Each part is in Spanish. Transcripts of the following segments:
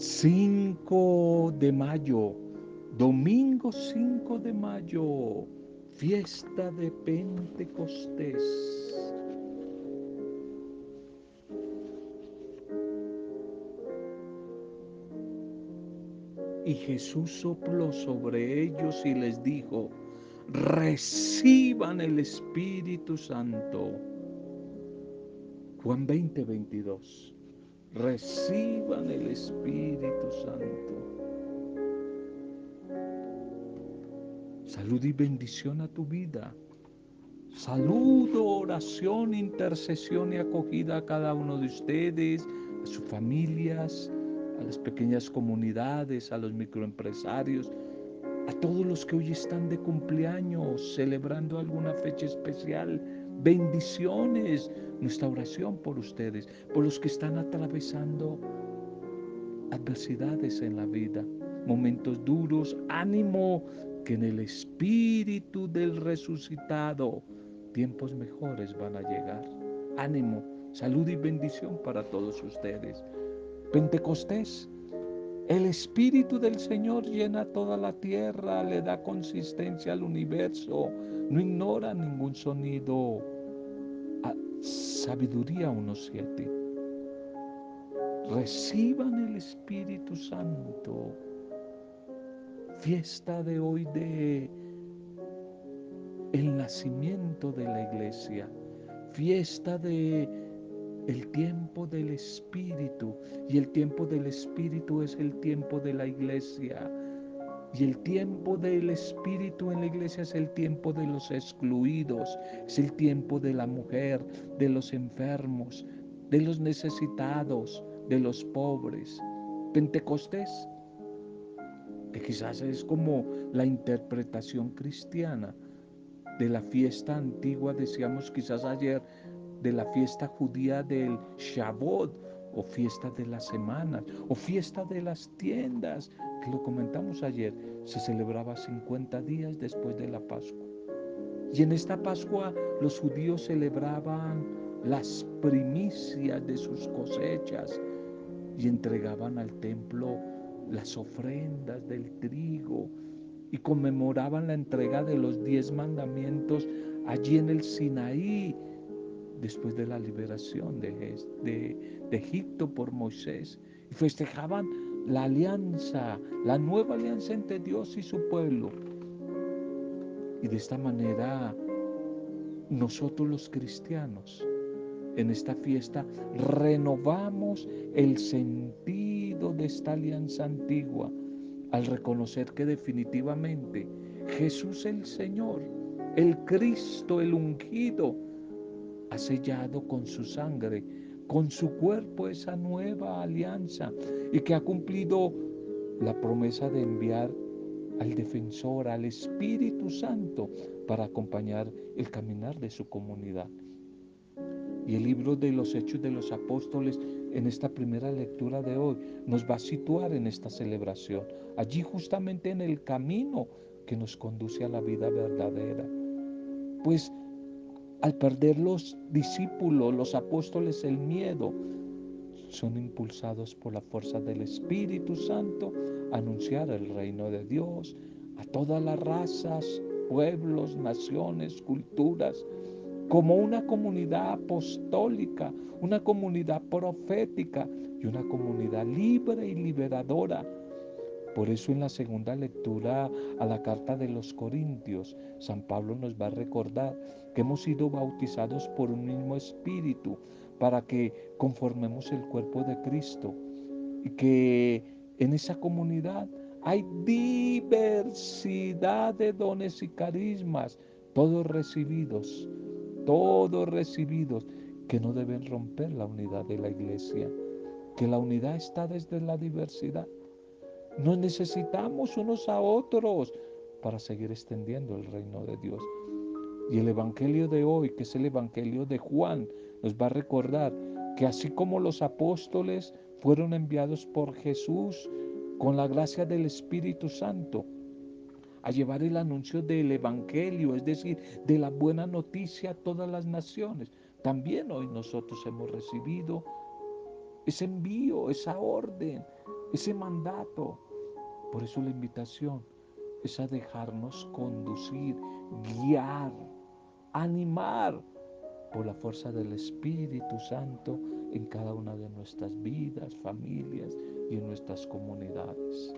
5 de mayo, domingo 5 de mayo, fiesta de Pentecostés. Y Jesús sopló sobre ellos y les dijo, reciban el Espíritu Santo. Juan 20, 22 reciban el Espíritu Santo. Salud y bendición a tu vida. Saludo, oración, intercesión y acogida a cada uno de ustedes, a sus familias, a las pequeñas comunidades, a los microempresarios, a todos los que hoy están de cumpleaños, celebrando alguna fecha especial. Bendiciones, nuestra oración por ustedes, por los que están atravesando adversidades en la vida, momentos duros, ánimo, que en el espíritu del resucitado tiempos mejores van a llegar. Ánimo, salud y bendición para todos ustedes. Pentecostés, el Espíritu del Señor llena toda la tierra, le da consistencia al universo, no ignora ningún sonido Sabiduría 1.7. Reciban el Espíritu Santo. Fiesta de hoy de el nacimiento de la iglesia. Fiesta de el tiempo del Espíritu. Y el tiempo del Espíritu es el tiempo de la iglesia. Y el tiempo del Espíritu en la iglesia es el tiempo de los excluidos, es el tiempo de la mujer, de los enfermos, de los necesitados, de los pobres. Pentecostés, que quizás es como la interpretación cristiana de la fiesta antigua, decíamos quizás ayer, de la fiesta judía del Shavuot, o fiesta de las semanas, o fiesta de las tiendas, que lo comentamos ayer, se celebraba 50 días después de la Pascua. Y en esta Pascua los judíos celebraban las primicias de sus cosechas y entregaban al templo las ofrendas del trigo y conmemoraban la entrega de los diez mandamientos allí en el Sinaí después de la liberación de, de Egipto por Moisés y festejaban la alianza, la nueva alianza entre Dios y su pueblo. Y de esta manera nosotros los cristianos en esta fiesta renovamos el sentido de esta alianza antigua al reconocer que definitivamente Jesús el Señor, el Cristo, el ungido, ha sellado con su sangre con su cuerpo esa nueva alianza y que ha cumplido la promesa de enviar al defensor, al Espíritu Santo, para acompañar el caminar de su comunidad. Y el libro de los Hechos de los Apóstoles en esta primera lectura de hoy nos va a situar en esta celebración, allí justamente en el camino que nos conduce a la vida verdadera. Pues al perder los discípulos, los apóstoles, el miedo, son impulsados por la fuerza del Espíritu Santo a anunciar el reino de Dios a todas las razas, pueblos, naciones, culturas, como una comunidad apostólica, una comunidad profética y una comunidad libre y liberadora por eso en la segunda lectura a la carta de los Corintios, San Pablo nos va a recordar que hemos sido bautizados por un mismo espíritu para que conformemos el cuerpo de Cristo y que en esa comunidad hay diversidad de dones y carismas, todos recibidos, todos recibidos, que no deben romper la unidad de la iglesia, que la unidad está desde la diversidad nos necesitamos unos a otros para seguir extendiendo el reino de Dios. Y el Evangelio de hoy, que es el Evangelio de Juan, nos va a recordar que así como los apóstoles fueron enviados por Jesús con la gracia del Espíritu Santo a llevar el anuncio del Evangelio, es decir, de la buena noticia a todas las naciones, también hoy nosotros hemos recibido ese envío, esa orden, ese mandato. Por eso la invitación es a dejarnos conducir, guiar, animar por la fuerza del Espíritu Santo en cada una de nuestras vidas, familias y en nuestras comunidades.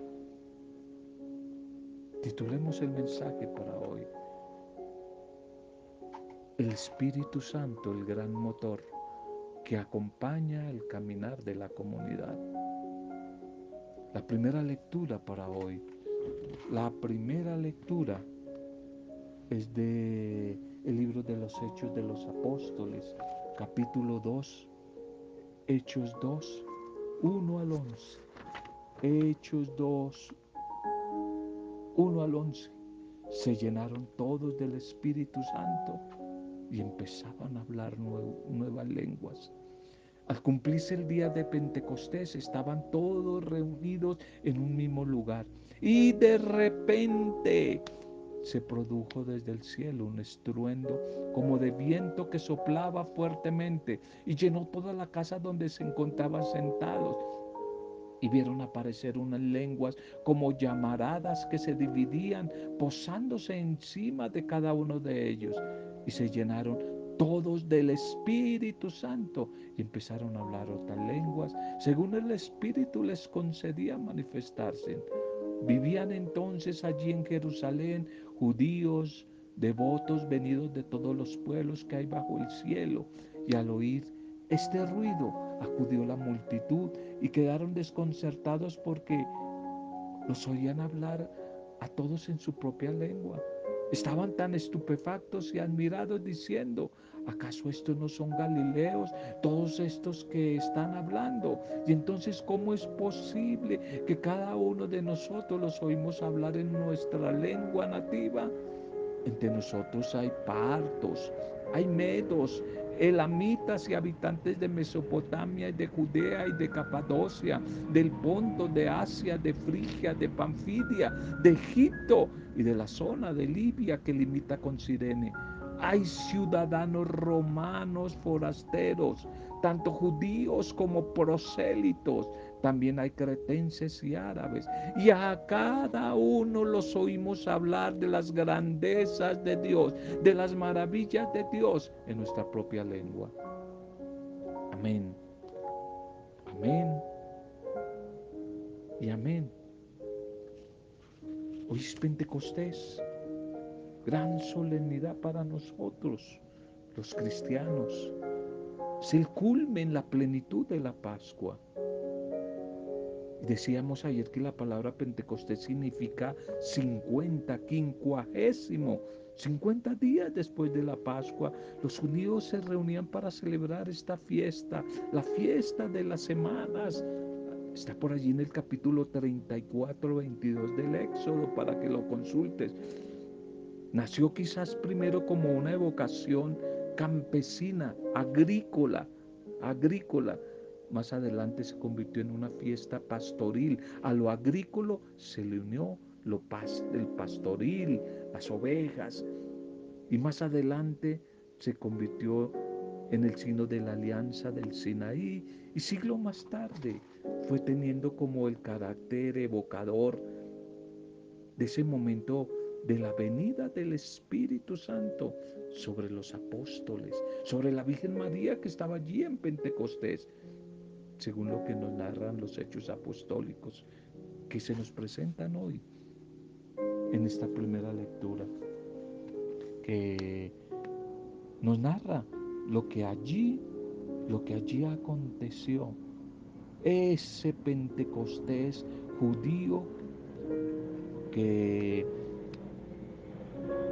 Titulemos el mensaje para hoy. El Espíritu Santo, el gran motor que acompaña el caminar de la comunidad. La primera lectura para hoy. La primera lectura es de el libro de los Hechos de los Apóstoles, capítulo 2, Hechos 2, 1 al 11. Hechos 2, 1 al 11. Se llenaron todos del Espíritu Santo y empezaban a hablar nuevas lenguas. Al cumplirse el día de Pentecostés estaban todos reunidos en un mismo lugar y de repente se produjo desde el cielo un estruendo como de viento que soplaba fuertemente y llenó toda la casa donde se encontraban sentados. Y vieron aparecer unas lenguas como llamaradas que se dividían, posándose encima de cada uno de ellos. Y se llenaron todos del Espíritu Santo y empezaron a hablar otras lenguas, según el Espíritu les concedía manifestarse. Vivían entonces allí en Jerusalén judíos, devotos venidos de todos los pueblos que hay bajo el cielo, y al oír este ruido acudió la multitud y quedaron desconcertados porque los oían hablar a todos en su propia lengua. Estaban tan estupefactos y admirados diciendo, ¿acaso estos no son galileos, todos estos que están hablando? Y entonces, ¿cómo es posible que cada uno de nosotros los oímos hablar en nuestra lengua nativa? Entre nosotros hay partos, hay medos, elamitas y habitantes de Mesopotamia y de Judea y de Capadocia, del Ponto, de Asia, de Frigia, de Panfidia, de Egipto y de la zona de Libia que limita con Sirene. Hay ciudadanos romanos forasteros, tanto judíos como prosélitos. También hay cretenses y árabes. Y a cada uno los oímos hablar de las grandezas de Dios, de las maravillas de Dios en nuestra propia lengua. Amén. Amén. Y amén. Hoy es Pentecostés, gran solemnidad para nosotros, los cristianos. Es el culmen, la plenitud de la Pascua. Decíamos ayer que la palabra Pentecostés significa 50, quincuagésimo. 50 días después de la Pascua, los judíos se reunían para celebrar esta fiesta, la fiesta de las semanas. Está por allí en el capítulo 34, 22 del Éxodo para que lo consultes. Nació quizás primero como una evocación campesina, agrícola, agrícola más adelante se convirtió en una fiesta pastoril. A lo agrícola se le unió lo el pastoril, las ovejas. Y más adelante se convirtió en el signo de la alianza del Sinaí. Y siglo más tarde fue teniendo como el carácter evocador de ese momento de la venida del Espíritu Santo sobre los apóstoles, sobre la Virgen María que estaba allí en Pentecostés según lo que nos narran los hechos apostólicos que se nos presentan hoy en esta primera lectura, que nos narra lo que allí, lo que allí aconteció, ese Pentecostés judío que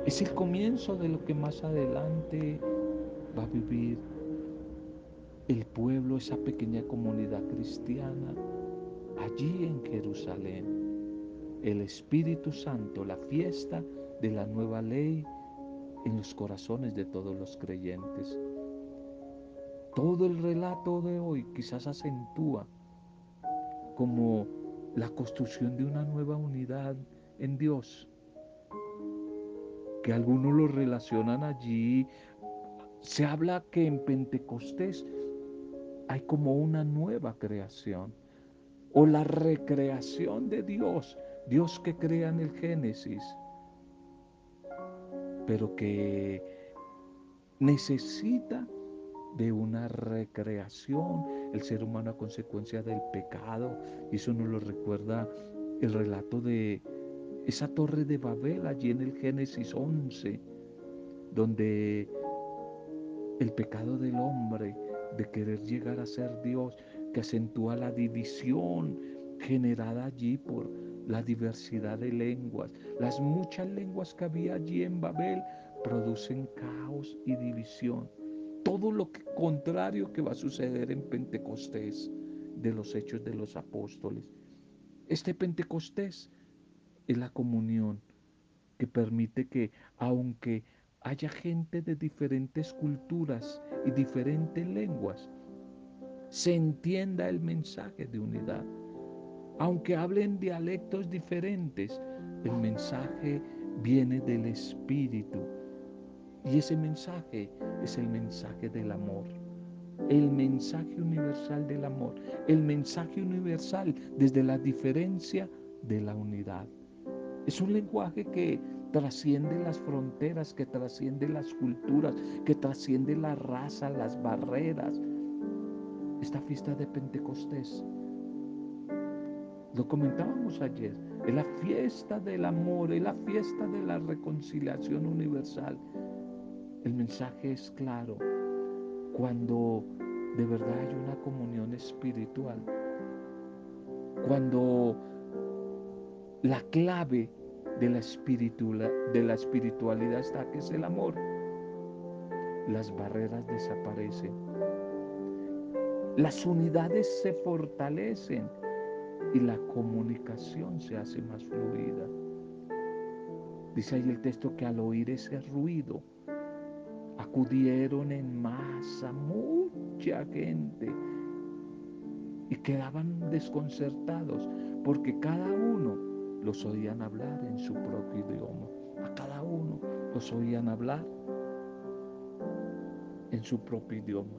es el comienzo de lo que más adelante va a vivir el pueblo, esa pequeña comunidad cristiana, allí en Jerusalén, el Espíritu Santo, la fiesta de la nueva ley en los corazones de todos los creyentes. Todo el relato de hoy quizás acentúa como la construcción de una nueva unidad en Dios, que algunos lo relacionan allí. Se habla que en Pentecostés hay como una nueva creación o la recreación de Dios, Dios que crea en el Génesis, pero que necesita de una recreación, el ser humano a consecuencia del pecado, y eso nos lo recuerda el relato de esa torre de Babel allí en el Génesis 11, donde el pecado del hombre de querer llegar a ser Dios, que acentúa la división generada allí por la diversidad de lenguas. Las muchas lenguas que había allí en Babel producen caos y división. Todo lo contrario que va a suceder en Pentecostés de los hechos de los apóstoles. Este Pentecostés es la comunión que permite que, aunque haya gente de diferentes culturas y diferentes lenguas, se entienda el mensaje de unidad. Aunque hablen dialectos diferentes, el mensaje viene del Espíritu. Y ese mensaje es el mensaje del amor. El mensaje universal del amor. El mensaje universal desde la diferencia de la unidad. Es un lenguaje que trasciende las fronteras, que trasciende las culturas, que trasciende la raza, las barreras. Esta fiesta de Pentecostés, lo comentábamos ayer, es la fiesta del amor, es la fiesta de la reconciliación universal. El mensaje es claro. Cuando de verdad hay una comunión espiritual, cuando la clave de la, de la espiritualidad está que es el amor. Las barreras desaparecen. Las unidades se fortalecen y la comunicación se hace más fluida. Dice ahí el texto que al oír ese ruido acudieron en masa mucha gente y quedaban desconcertados porque cada uno los oían hablar en su propio idioma. A cada uno los oían hablar en su propio idioma.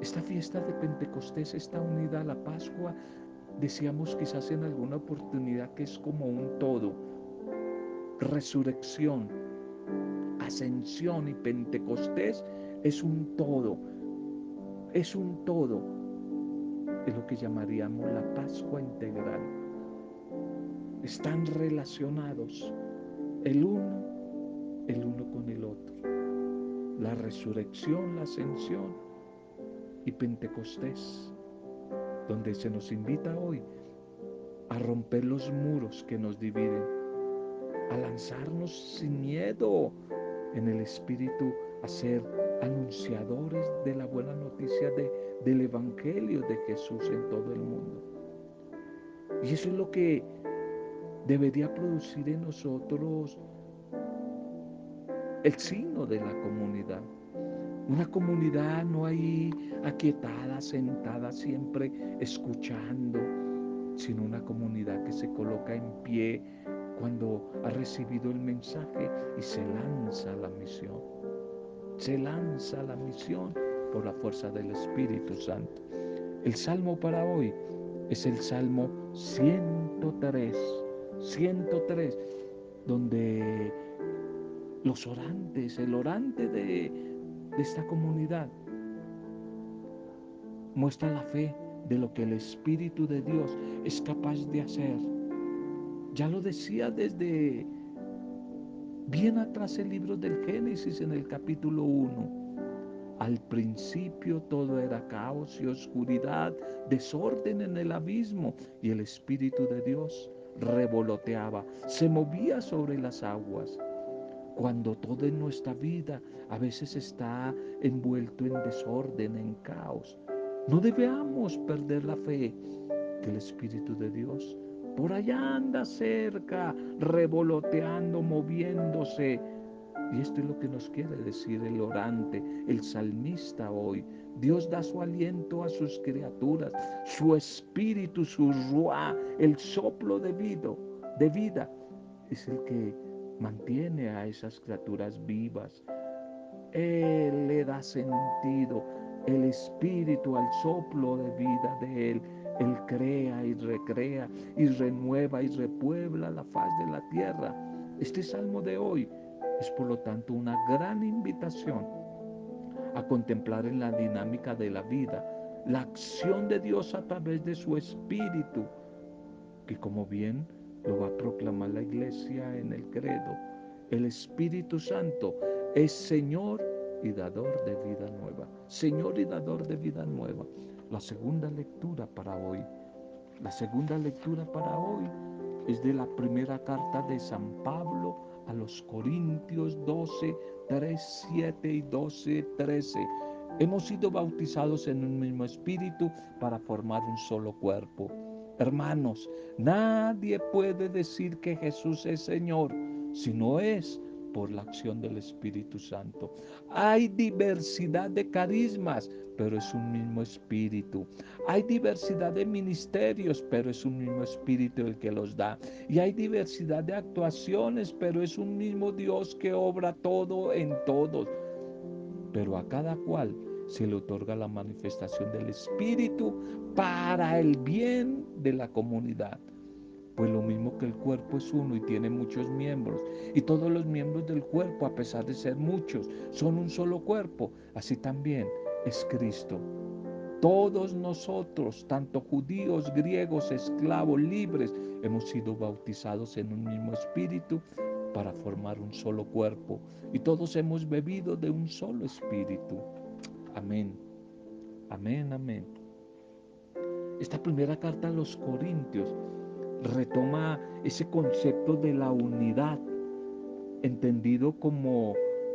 Esta fiesta de Pentecostés está unida a la Pascua. Decíamos quizás en alguna oportunidad que es como un todo. Resurrección, ascensión y Pentecostés es un todo. Es un todo. Es lo que llamaríamos la Pascua integral están relacionados el uno, el uno con el otro. La resurrección, la ascensión y Pentecostés, donde se nos invita hoy a romper los muros que nos dividen, a lanzarnos sin miedo en el Espíritu, a ser anunciadores de la buena noticia de, del Evangelio de Jesús en todo el mundo. Y eso es lo que debería producir en nosotros el signo de la comunidad. Una comunidad no hay aquietada, sentada, siempre escuchando, sino una comunidad que se coloca en pie cuando ha recibido el mensaje y se lanza a la misión. Se lanza a la misión por la fuerza del Espíritu Santo. El salmo para hoy es el Salmo 103 103, donde los orantes, el orante de, de esta comunidad, muestra la fe de lo que el Espíritu de Dios es capaz de hacer. Ya lo decía desde bien atrás el libro del Génesis en el capítulo 1. Al principio todo era caos y oscuridad, desorden en el abismo y el Espíritu de Dios revoloteaba, se movía sobre las aguas. Cuando todo en nuestra vida a veces está envuelto en desorden, en caos, no debemos perder la fe que el Espíritu de Dios por allá anda cerca, revoloteando, moviéndose. Y esto es lo que nos quiere decir el orante, el salmista hoy. Dios da su aliento a sus criaturas, su espíritu, su ruá, el soplo de vida, de vida es el que mantiene a esas criaturas vivas. Él le da sentido, el espíritu, al soplo de vida de Él. Él crea y recrea y renueva y repuebla la faz de la tierra. Este salmo de hoy es por lo tanto una gran invitación a contemplar en la dinámica de la vida la acción de Dios a través de su espíritu, que como bien lo va a proclamar la iglesia en el credo, el Espíritu Santo es Señor y dador de vida nueva. Señor y dador de vida nueva. La segunda lectura para hoy. La segunda lectura para hoy es de la primera carta de San Pablo a los Corintios 12, 3, 7 y 12, 13. Hemos sido bautizados en un mismo espíritu para formar un solo cuerpo. Hermanos, nadie puede decir que Jesús es Señor si no es por la acción del Espíritu Santo. Hay diversidad de carismas, pero es un mismo espíritu. Hay diversidad de ministerios, pero es un mismo espíritu el que los da. Y hay diversidad de actuaciones, pero es un mismo Dios que obra todo en todos. Pero a cada cual se le otorga la manifestación del espíritu para el bien de la comunidad. Pues lo mismo que el cuerpo es uno y tiene muchos miembros, y todos los miembros del cuerpo, a pesar de ser muchos, son un solo cuerpo, así también es Cristo. Todos nosotros, tanto judíos, griegos, esclavos, libres, hemos sido bautizados en un mismo espíritu para formar un solo cuerpo, y todos hemos bebido de un solo espíritu. Amén. Amén, amén. Esta primera carta a los Corintios retoma ese concepto de la unidad, entendido como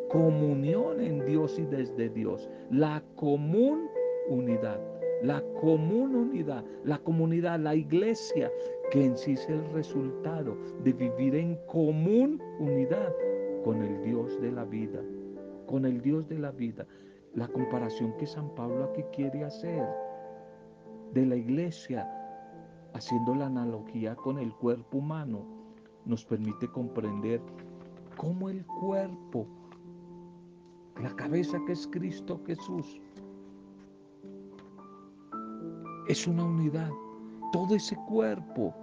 comunión en Dios y desde Dios, la común unidad, la común unidad, la comunidad, la iglesia, que en sí es el resultado de vivir en común unidad con el Dios de la vida, con el Dios de la vida. La comparación que San Pablo aquí quiere hacer de la iglesia haciendo la analogía con el cuerpo humano, nos permite comprender cómo el cuerpo, la cabeza que es Cristo Jesús, es una unidad. Todo ese cuerpo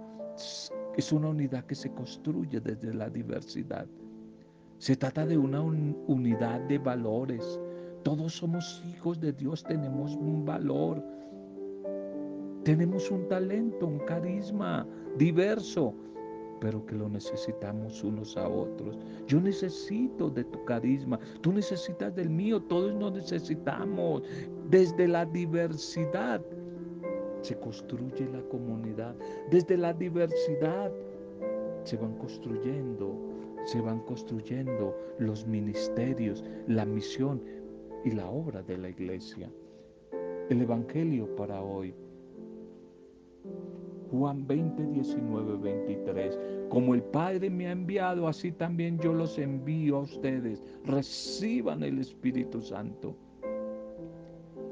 es una unidad que se construye desde la diversidad. Se trata de una unidad de valores. Todos somos hijos de Dios, tenemos un valor tenemos un talento, un carisma diverso, pero que lo necesitamos unos a otros. Yo necesito de tu carisma, tú necesitas del mío, todos nos necesitamos. Desde la diversidad se construye la comunidad, desde la diversidad se van construyendo, se van construyendo los ministerios, la misión y la obra de la iglesia. El Evangelio para hoy Juan 20, 19, 23. Como el Padre me ha enviado, así también yo los envío a ustedes. Reciban el Espíritu Santo.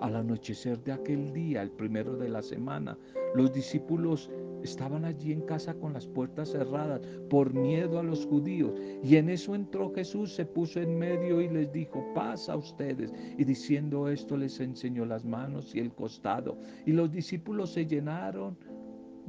Al anochecer de aquel día, el primero de la semana, los discípulos estaban allí en casa con las puertas cerradas por miedo a los judíos. Y en eso entró Jesús, se puso en medio y les dijo, paz a ustedes. Y diciendo esto les enseñó las manos y el costado. Y los discípulos se llenaron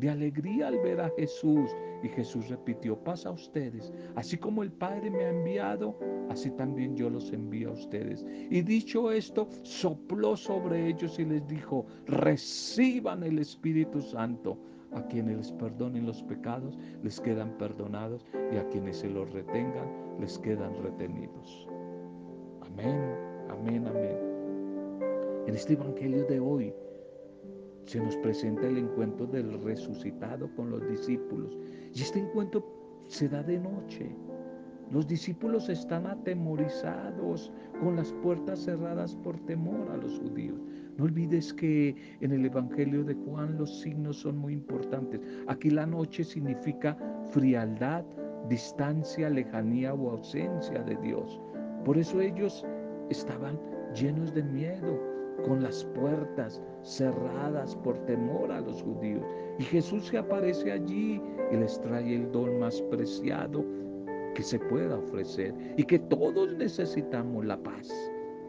de alegría al ver a Jesús. Y Jesús repitió, pasa a ustedes, así como el Padre me ha enviado, así también yo los envío a ustedes. Y dicho esto, sopló sobre ellos y les dijo, reciban el Espíritu Santo. A quienes les perdonen los pecados, les quedan perdonados, y a quienes se los retengan, les quedan retenidos. Amén, amén, amén. En este Evangelio de hoy, se nos presenta el encuentro del resucitado con los discípulos. Y este encuentro se da de noche. Los discípulos están atemorizados con las puertas cerradas por temor a los judíos. No olvides que en el Evangelio de Juan los signos son muy importantes. Aquí la noche significa frialdad, distancia, lejanía o ausencia de Dios. Por eso ellos estaban llenos de miedo, con las puertas cerradas por temor a los judíos. Y Jesús se aparece allí y les trae el don más preciado que se pueda ofrecer y que todos necesitamos, la paz,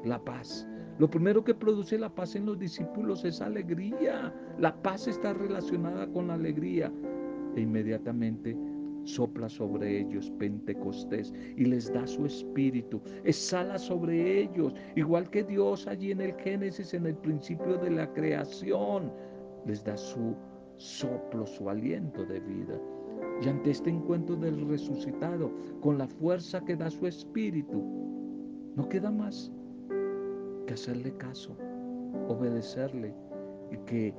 la paz. Lo primero que produce la paz en los discípulos es alegría. La paz está relacionada con la alegría. E inmediatamente sopla sobre ellos Pentecostés y les da su espíritu, exhala sobre ellos, igual que Dios allí en el Génesis, en el principio de la creación, les da su soplo, su aliento de vida. Y ante este encuentro del resucitado, con la fuerza que da su espíritu, no queda más que hacerle caso, obedecerle y que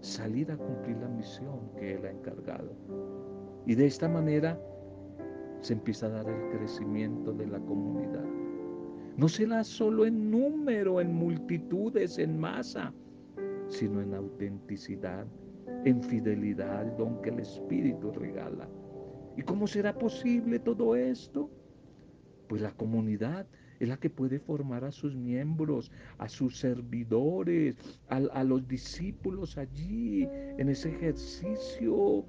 salir a cumplir la misión que Él ha encargado. Y de esta manera se empieza a dar el crecimiento de la comunidad. No será solo en número, en multitudes, en masa, sino en autenticidad, en fidelidad, el don que el Espíritu regala. ¿Y cómo será posible todo esto? Pues la comunidad es la que puede formar a sus miembros, a sus servidores, a los discípulos allí, en ese ejercicio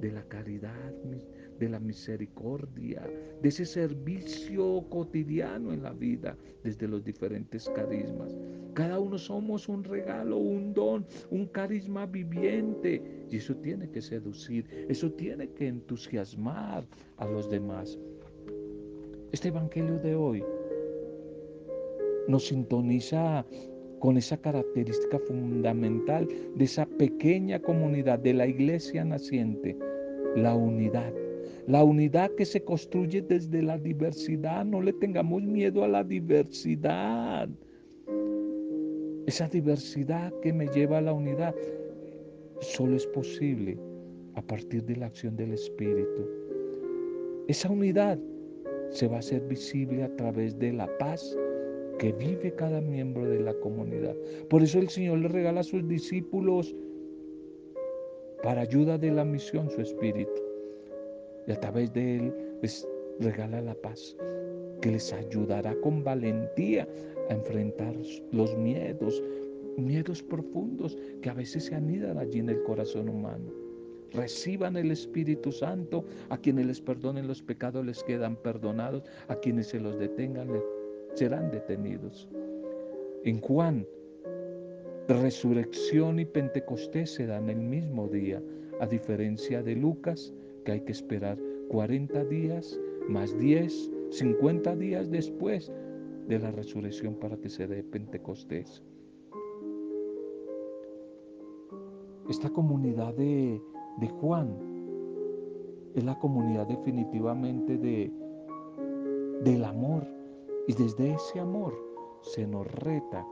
de la caridad, de la misericordia, de ese servicio cotidiano en la vida desde los diferentes carismas. Cada uno somos un regalo, un don, un carisma viviente y eso tiene que seducir, eso tiene que entusiasmar a los demás. Este Evangelio de hoy nos sintoniza con esa característica fundamental de esa pequeña comunidad de la iglesia naciente, la unidad. La unidad que se construye desde la diversidad. No le tengamos miedo a la diversidad. Esa diversidad que me lleva a la unidad solo es posible a partir de la acción del Espíritu. Esa unidad se va a hacer visible a través de la paz que vive cada miembro de la comunidad. Por eso el Señor le regala a sus discípulos para ayuda de la misión su espíritu. Y a través de él les regala la paz que les ayudará con valentía a enfrentar los miedos, miedos profundos que a veces se anidan allí en el corazón humano. Reciban el Espíritu Santo, a quienes les perdonen los pecados les quedan perdonados, a quienes se los detengan serán detenidos. En Juan, resurrección y Pentecostés se dan el mismo día, a diferencia de Lucas, que hay que esperar 40 días más 10, 50 días después de la resurrección para que se dé Pentecostés. Esta comunidad de, de Juan es la comunidad definitivamente de, del amor, y desde ese amor se nos reta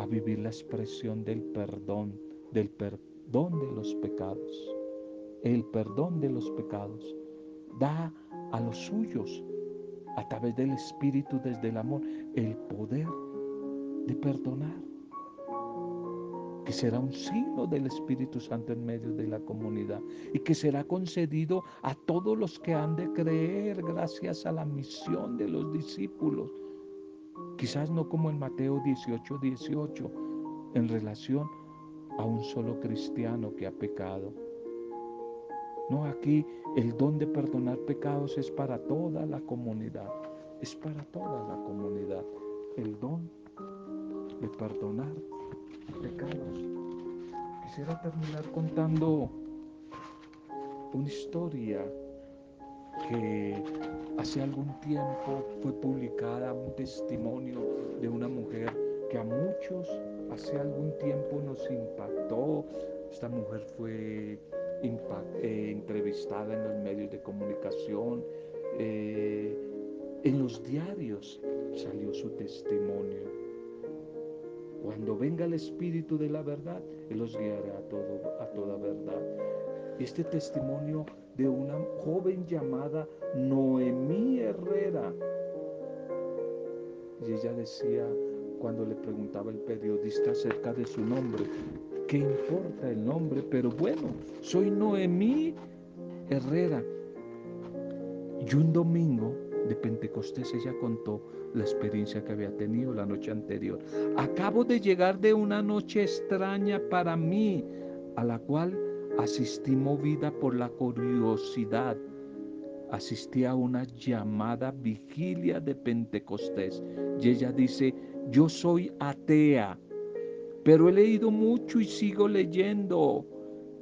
a vivir la expresión del perdón, del perdón de los pecados. El perdón de los pecados da a los suyos, a través del Espíritu, desde el amor, el poder de perdonar, que será un signo del Espíritu Santo en medio de la comunidad y que será concedido a todos los que han de creer gracias a la misión de los discípulos. Quizás no como en Mateo 18, 18, en relación a un solo cristiano que ha pecado. No, aquí el don de perdonar pecados es para toda la comunidad, es para toda la comunidad. El don de perdonar pecados. Quisiera terminar contando una historia que hace algún tiempo fue publicada, un testimonio de una mujer que a muchos hace algún tiempo nos impactó. Esta mujer fue eh, entrevistada en los medios de comunicación, eh, en los diarios salió su testimonio. Cuando venga el Espíritu de la verdad, Él los guiará a, toda verdad. Este testimonio de una joven llamada Noemí Herrera. Y ella decía, cuando le preguntaba el periodista acerca de su nombre, ¿qué importa el nombre? Pero bueno, soy Noemí Herrera. Y un domingo de Pentecostés ella contó la experiencia que había tenido la noche anterior. Acabo de llegar de una noche extraña para mí, a la cual asistí movida por la curiosidad. Asistí a una llamada vigilia de Pentecostés. Y ella dice yo soy atea, pero he leído mucho y sigo leyendo.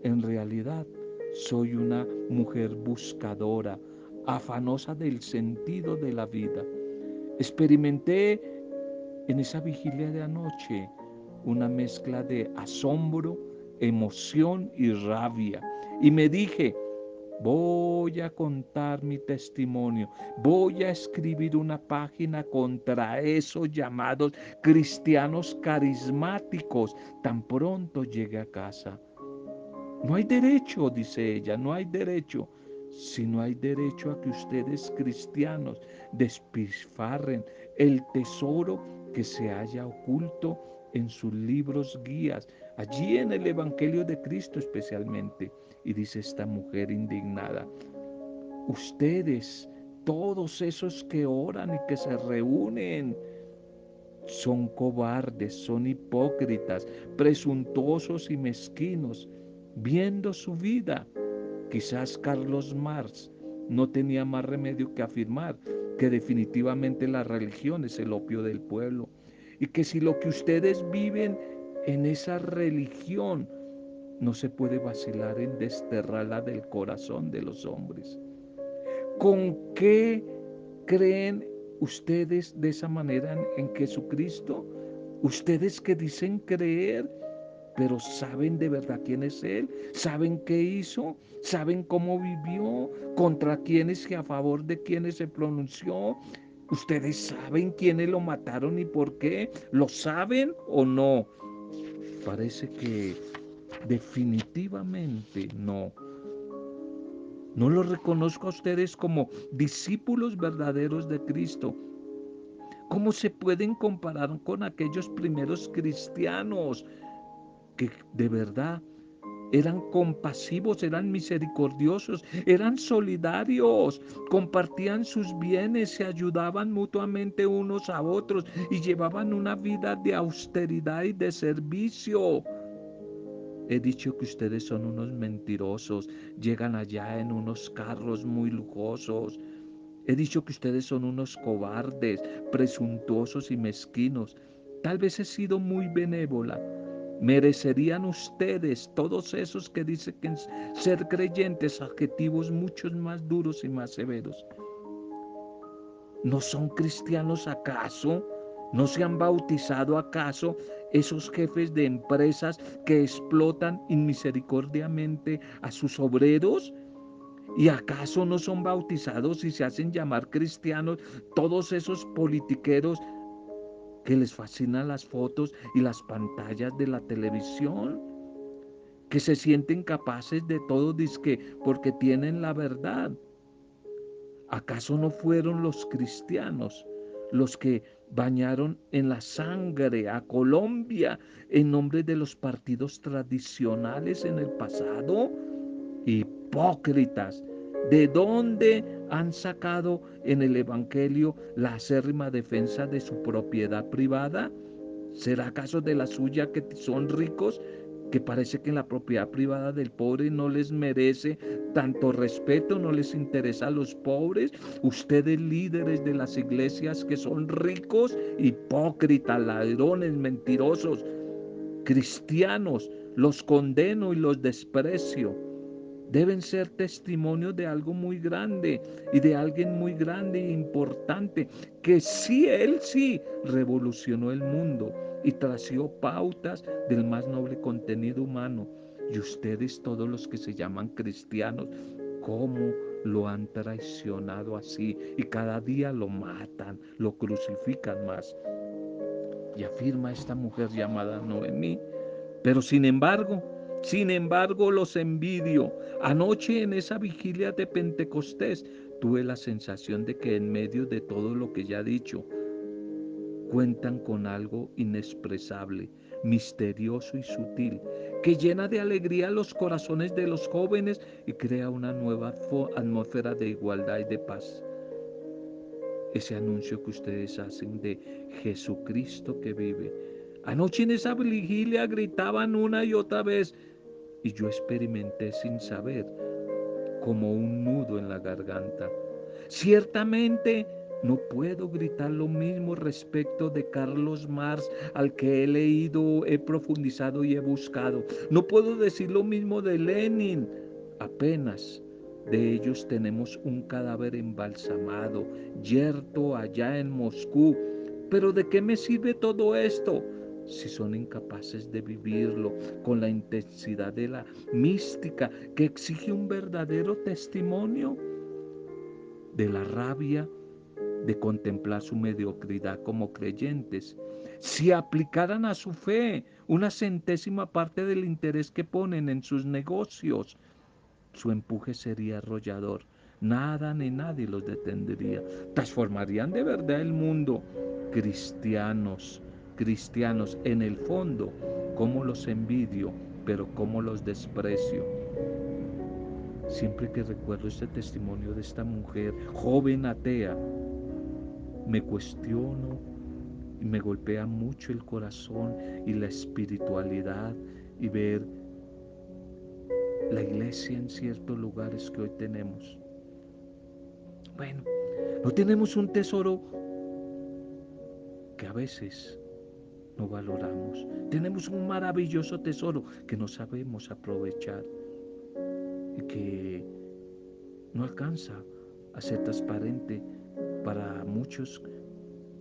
En realidad, soy una mujer buscadora, afanosa del sentido de la vida. Experimenté en esa vigilia de anoche una mezcla de asombro, emoción y rabia. Y me dije, voy a contar mi testimonio, voy a escribir una página contra esos llamados cristianos carismáticos tan pronto llegue a casa. No hay derecho, dice ella, no hay derecho, si no hay derecho a que ustedes cristianos despilfarren el tesoro que se haya oculto en sus libros guías, allí en el Evangelio de Cristo especialmente. Y dice esta mujer indignada, ustedes, todos esos que oran y que se reúnen, son cobardes, son hipócritas, presuntuosos y mezquinos, viendo su vida. Quizás Carlos Marx no tenía más remedio que afirmar que definitivamente la religión es el opio del pueblo y que si lo que ustedes viven en esa religión no se puede vacilar en desterrarla del corazón de los hombres. ¿Con qué creen ustedes de esa manera en, Jesucristo? Ustedes que dicen creer, pero saben de verdad quién es Él, saben qué hizo, saben cómo vivió, contra quiénes y a favor de quiénes se pronunció. Ustedes saben quiénes lo mataron y por qué. ¿Lo saben o no? Parece que definitivamente no. No lo reconozco a ustedes como discípulos verdaderos de Cristo. ¿Cómo se pueden comparar con aquellos primeros cristianos que de verdad eran compasivos, eran misericordiosos, eran solidarios, compartían sus bienes, se ayudaban mutuamente unos a otros y llevaban una vida de austeridad y de servicio. He dicho que ustedes son unos mentirosos, llegan allá en unos carros muy lujosos. He dicho que ustedes son unos cobardes, presuntuosos y mezquinos. Tal vez he sido muy benévola. Merecerían ustedes, todos esos que dicen que ser creyentes, adjetivos muchos más duros y más severos. ¿No son cristianos acaso? ¿No se han bautizado acaso esos jefes de empresas que explotan inmisericordiamente a sus obreros? ¿Y acaso no son bautizados y se hacen llamar cristianos todos esos politiqueros que les fascinan las fotos y las pantallas de la televisión? Que se sienten capaces de todo disque porque tienen la verdad. ¿Acaso no fueron los cristianos los que bañaron en la sangre a Colombia en nombre de los partidos tradicionales en el pasado? Hipócritas, ¿de dónde han sacado en el Evangelio la acérrima defensa de su propiedad privada? ¿Será acaso de la suya que son ricos que parece que la propiedad privada del pobre no les merece tanto respeto, no les interesa a los pobres. Ustedes líderes de las iglesias que son ricos, hipócritas, ladrones, mentirosos, cristianos, los condeno y los desprecio. Deben ser testimonios de algo muy grande y de alguien muy grande e importante, que sí, él sí revolucionó el mundo y tració pautas del más noble contenido humano. Y ustedes, todos los que se llaman cristianos, ¿cómo lo han traicionado así? Y cada día lo matan, lo crucifican más. Y afirma esta mujer llamada Noemí. Pero sin embargo, sin embargo los envidio. Anoche en esa vigilia de Pentecostés tuve la sensación de que en medio de todo lo que ya he dicho, cuentan con algo inexpresable, misterioso y sutil, que llena de alegría los corazones de los jóvenes y crea una nueva atmósfera de igualdad y de paz. Ese anuncio que ustedes hacen de Jesucristo que vive. Anoche en esa vigilia gritaban una y otra vez y yo experimenté sin saber como un nudo en la garganta. Ciertamente No puedo gritar lo mismo respecto de Carlos Marx, al que he leído, he profundizado y he buscado. No puedo decir lo mismo de Lenin. Apenas de ellos tenemos un cadáver embalsamado, yerto allá en Moscú. Pero ¿de qué me sirve todo esto? Si son incapaces de vivirlo con la intensidad de la mística que exige un verdadero testimonio de la rabia de contemplar su mediocridad como creyentes. Si aplicaran a su fe una centésima parte del interés que ponen en sus negocios, su empuje sería arrollador. Nada ni nadie los detendría. Transformarían de verdad el mundo. Cristianos, cristianos, en el fondo, como los envidio, pero como los desprecio. Siempre que recuerdo este testimonio de esta mujer joven atea, me cuestiono y me golpea mucho el corazón y la espiritualidad y ver la iglesia en ciertos lugares que hoy tenemos. Bueno, no tenemos un tesoro que a veces no valoramos. Tenemos un maravilloso tesoro que no sabemos aprovechar y que no alcanza a ser transparente para muchos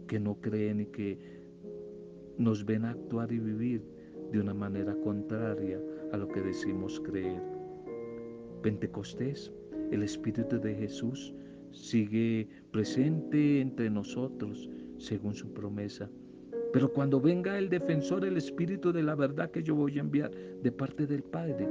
que no creen y que nos ven actuar y vivir de una manera contraria a lo que decimos creer. Pentecostés, el Espíritu de Jesús sigue presente entre nosotros según su promesa. Pero cuando venga el defensor, el Espíritu de la verdad que yo voy a enviar de parte del Padre,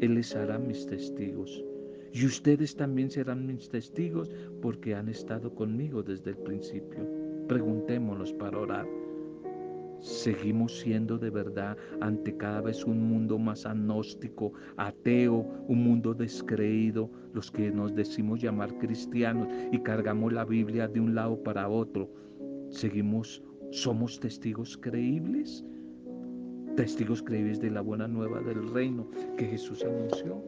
Él les hará mis testigos. Y ustedes también serán mis testigos porque han estado conmigo desde el principio. Preguntémonos para orar. Seguimos siendo de verdad ante cada vez un mundo más agnóstico, ateo, un mundo descreído, los que nos decimos llamar cristianos y cargamos la Biblia de un lado para otro. Seguimos, somos testigos creíbles, testigos creíbles de la buena nueva del reino que Jesús anunció.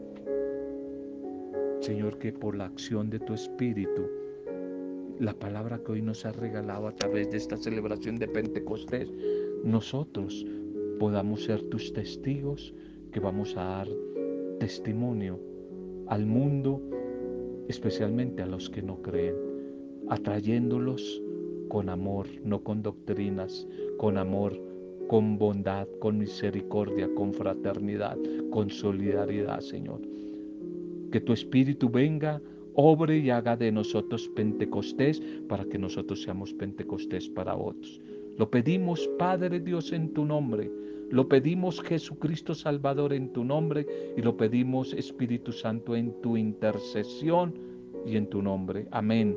Señor, que por la acción de tu Espíritu, la palabra que hoy nos ha regalado a través de esta celebración de Pentecostés, nosotros podamos ser tus testigos, que vamos a dar testimonio al mundo, especialmente a los que no creen, atrayéndolos con amor, no con doctrinas, con amor, con bondad, con misericordia, con fraternidad, con solidaridad, Señor que tu Espíritu venga, obre y haga de nosotros Pentecostés para que nosotros seamos Pentecostés para otros. Lo pedimos, Padre Dios, en tu nombre. Lo pedimos, Jesucristo Salvador, en tu nombre. Y lo pedimos, Espíritu Santo, en tu intercesión y en tu nombre. Amén.